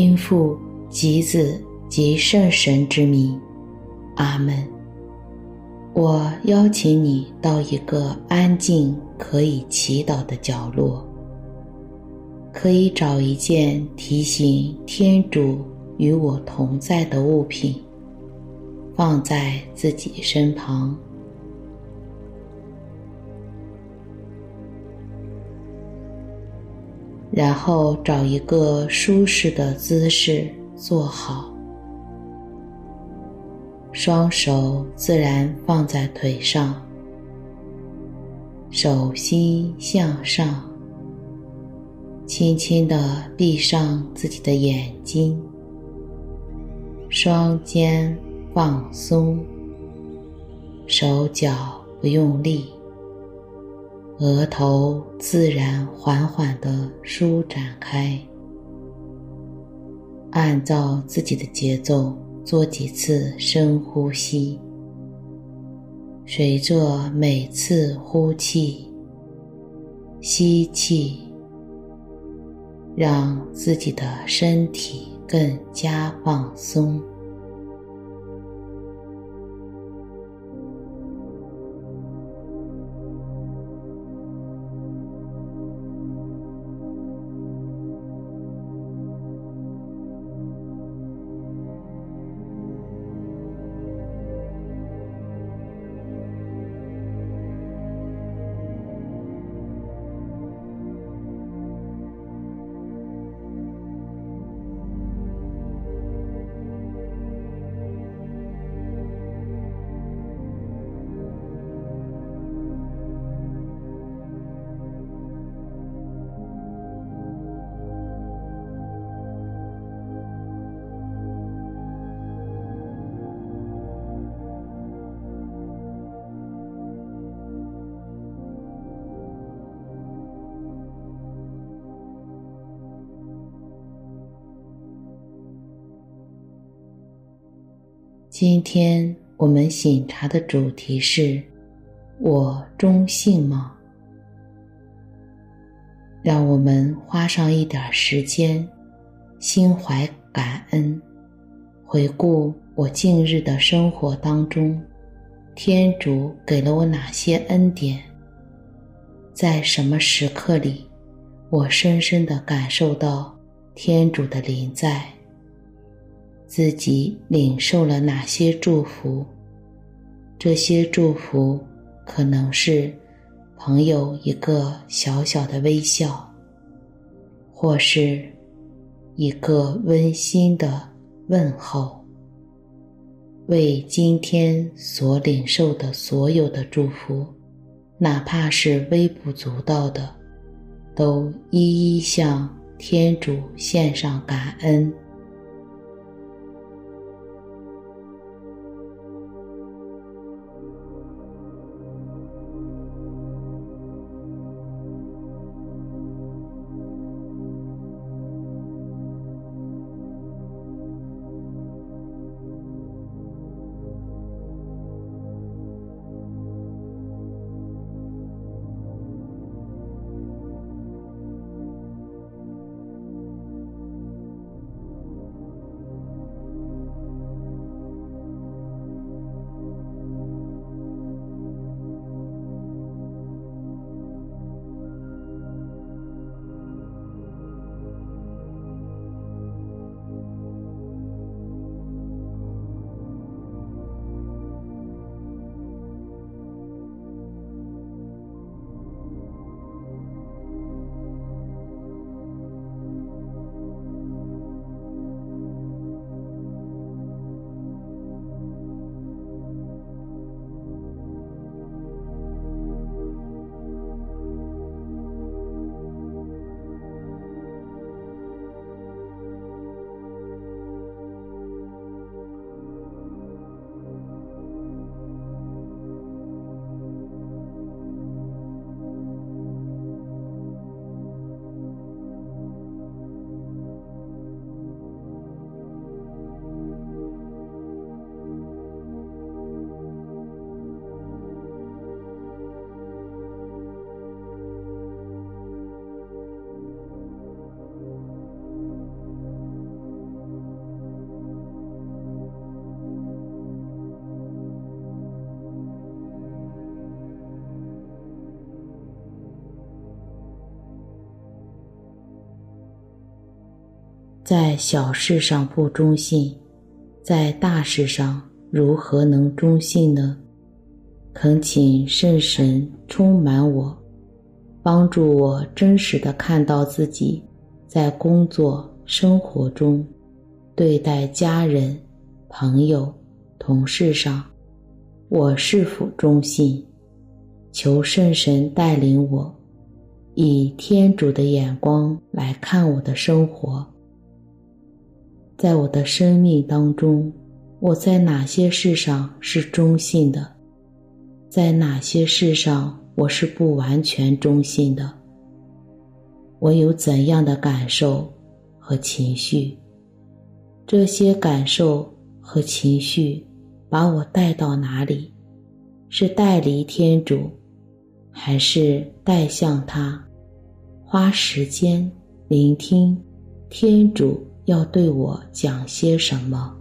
因父及子及圣神之名，阿门。我邀请你到一个安静可以祈祷的角落，可以找一件提醒天主与我同在的物品，放在自己身旁。然后找一个舒适的姿势坐好，双手自然放在腿上，手心向上，轻轻地闭上自己的眼睛，双肩放松，手脚不用力。额头自然缓缓地舒展开，按照自己的节奏做几次深呼吸。随着每次呼气，吸气，让自己的身体更加放松。今天我们醒茶的主题是“我中性吗？”让我们花上一点时间，心怀感恩，回顾我近日的生活当中，天主给了我哪些恩典？在什么时刻里，我深深地感受到天主的临在？自己领受了哪些祝福？这些祝福可能是朋友一个小小的微笑，或是一个温馨的问候。为今天所领受的所有的祝福，哪怕是微不足道的，都一一向天主献上感恩。在小事上不忠信，在大事上如何能忠信呢？恳请圣神充满我，帮助我真实的看到自己在工作生活中对待家人、朋友、同事上，我是否忠信？求圣神带领我，以天主的眼光来看我的生活。在我的生命当中，我在哪些事上是忠信的？在哪些事上我是不完全忠信的？我有怎样的感受和情绪？这些感受和情绪把我带到哪里？是带离天主，还是带向他？花时间聆听天主。要对我讲些什么？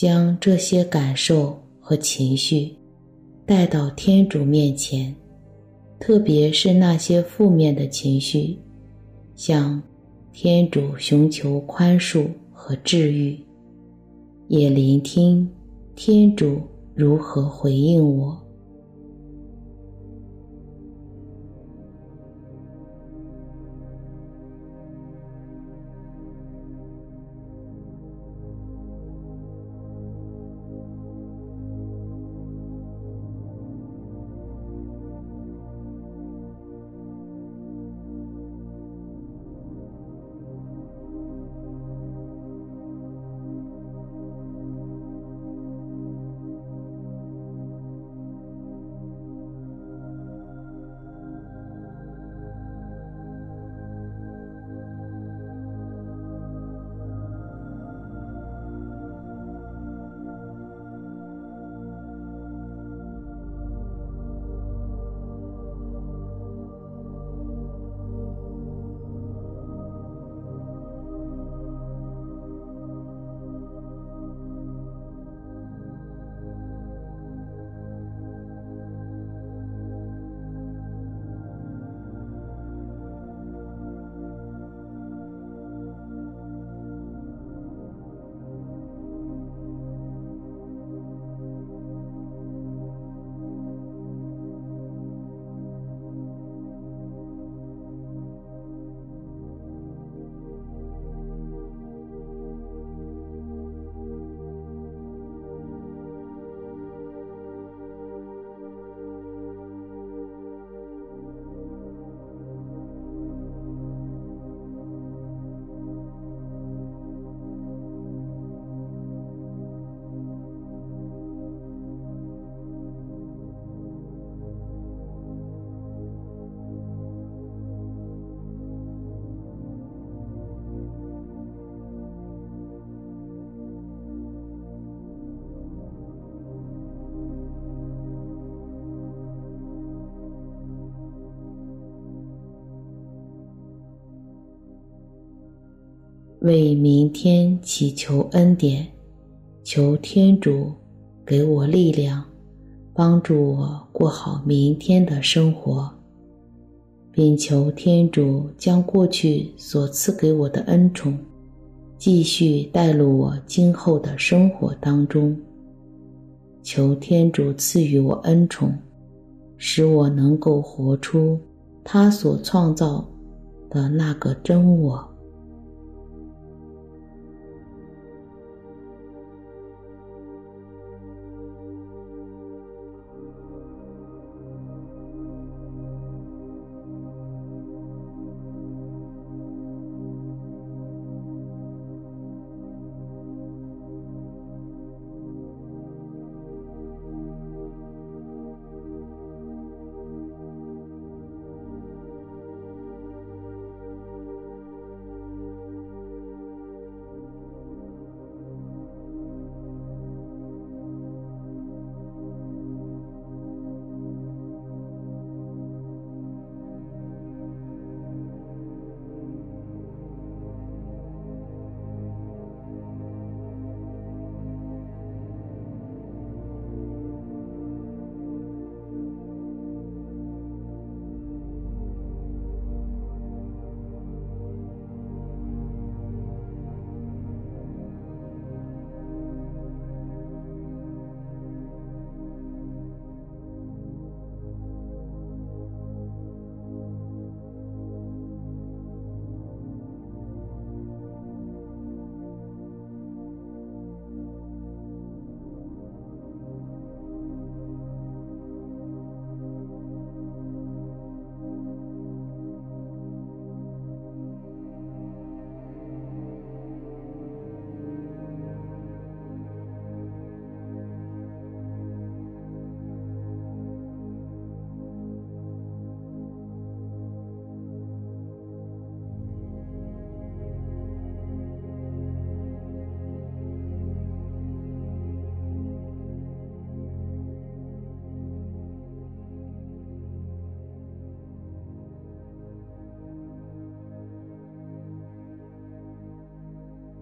将这些感受和情绪带到天主面前，特别是那些负面的情绪，向天主寻求宽恕和治愈，也聆听天主如何回应我。为明天祈求恩典，求天主给我力量，帮助我过好明天的生活，并求天主将过去所赐给我的恩宠，继续带入我今后的生活当中。求天主赐予我恩宠，使我能够活出他所创造的那个真我。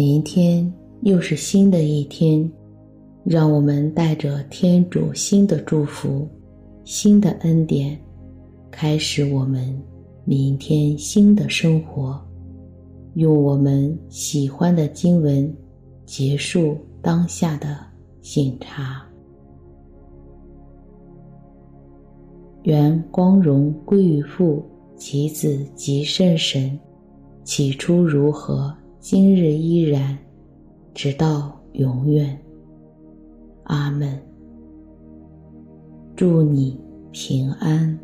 明天又是新的一天，让我们带着天主新的祝福、新的恩典，开始我们明天新的生活。用我们喜欢的经文结束当下的省察。愿光荣归于父、及子、及圣神，起初如何。今日依然，直到永远。阿门。祝你平安。